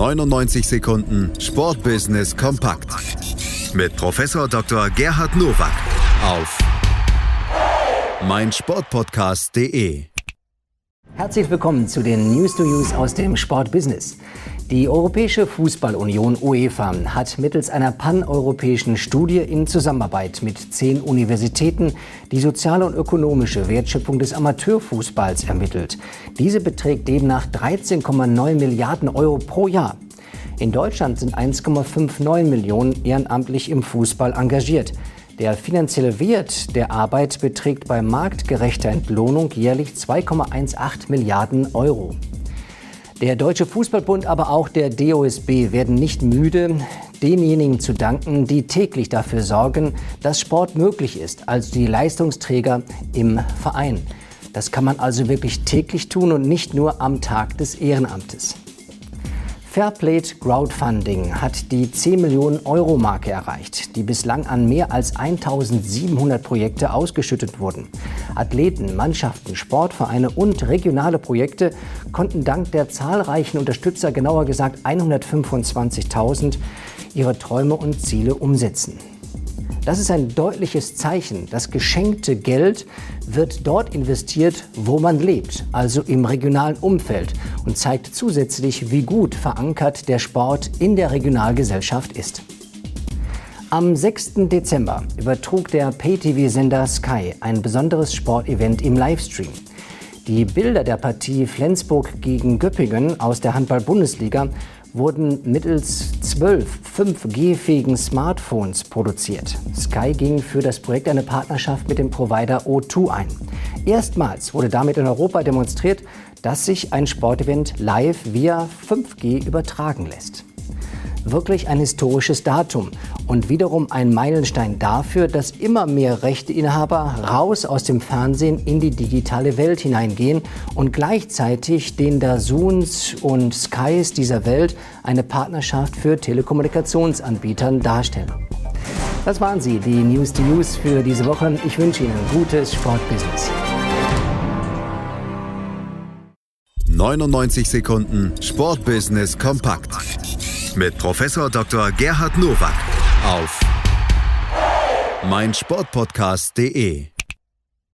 99 Sekunden Sportbusiness kompakt mit Professor Dr. Gerhard Nowak auf meinsportpodcast.de. Herzlich willkommen zu den News to Use aus dem Sportbusiness. Die Europäische Fußballunion UEFA hat mittels einer paneuropäischen Studie in Zusammenarbeit mit zehn Universitäten die soziale und ökonomische Wertschöpfung des Amateurfußballs ermittelt. Diese beträgt demnach 13,9 Milliarden Euro pro Jahr. In Deutschland sind 1,59 Millionen ehrenamtlich im Fußball engagiert. Der finanzielle Wert der Arbeit beträgt bei marktgerechter Entlohnung jährlich 2,18 Milliarden Euro. Der Deutsche Fußballbund, aber auch der DOSB werden nicht müde, denjenigen zu danken, die täglich dafür sorgen, dass Sport möglich ist, also die Leistungsträger im Verein. Das kann man also wirklich täglich tun und nicht nur am Tag des Ehrenamtes. Fairplate Crowdfunding hat die 10 Millionen Euro Marke erreicht, die bislang an mehr als 1700 Projekte ausgeschüttet wurden. Athleten, Mannschaften, Sportvereine und regionale Projekte konnten dank der zahlreichen Unterstützer, genauer gesagt 125.000, ihre Träume und Ziele umsetzen. Das ist ein deutliches Zeichen. Das geschenkte Geld wird dort investiert, wo man lebt, also im regionalen Umfeld und zeigt zusätzlich, wie gut verankert der Sport in der Regionalgesellschaft ist. Am 6. Dezember übertrug der Pay-TV-Sender Sky ein besonderes Sportevent im Livestream. Die Bilder der Partie Flensburg gegen Göppingen aus der Handball-Bundesliga wurden mittels zwölf 5G-fähigen Smartphones produziert. Sky ging für das Projekt eine Partnerschaft mit dem Provider O2 ein. Erstmals wurde damit in Europa demonstriert, dass sich ein Sportevent live via 5G übertragen lässt wirklich ein historisches Datum und wiederum ein Meilenstein dafür, dass immer mehr Rechteinhaber raus aus dem Fernsehen in die digitale Welt hineingehen und gleichzeitig den Dazuns und Skys dieser Welt eine Partnerschaft für Telekommunikationsanbietern darstellen. Das waren sie, die News to Use für diese Woche. Ich wünsche Ihnen gutes Sportbusiness. 99 Sekunden Sportbusiness kompakt mit Professor Dr. Gerhard Nowak auf meinsportpodcast.de.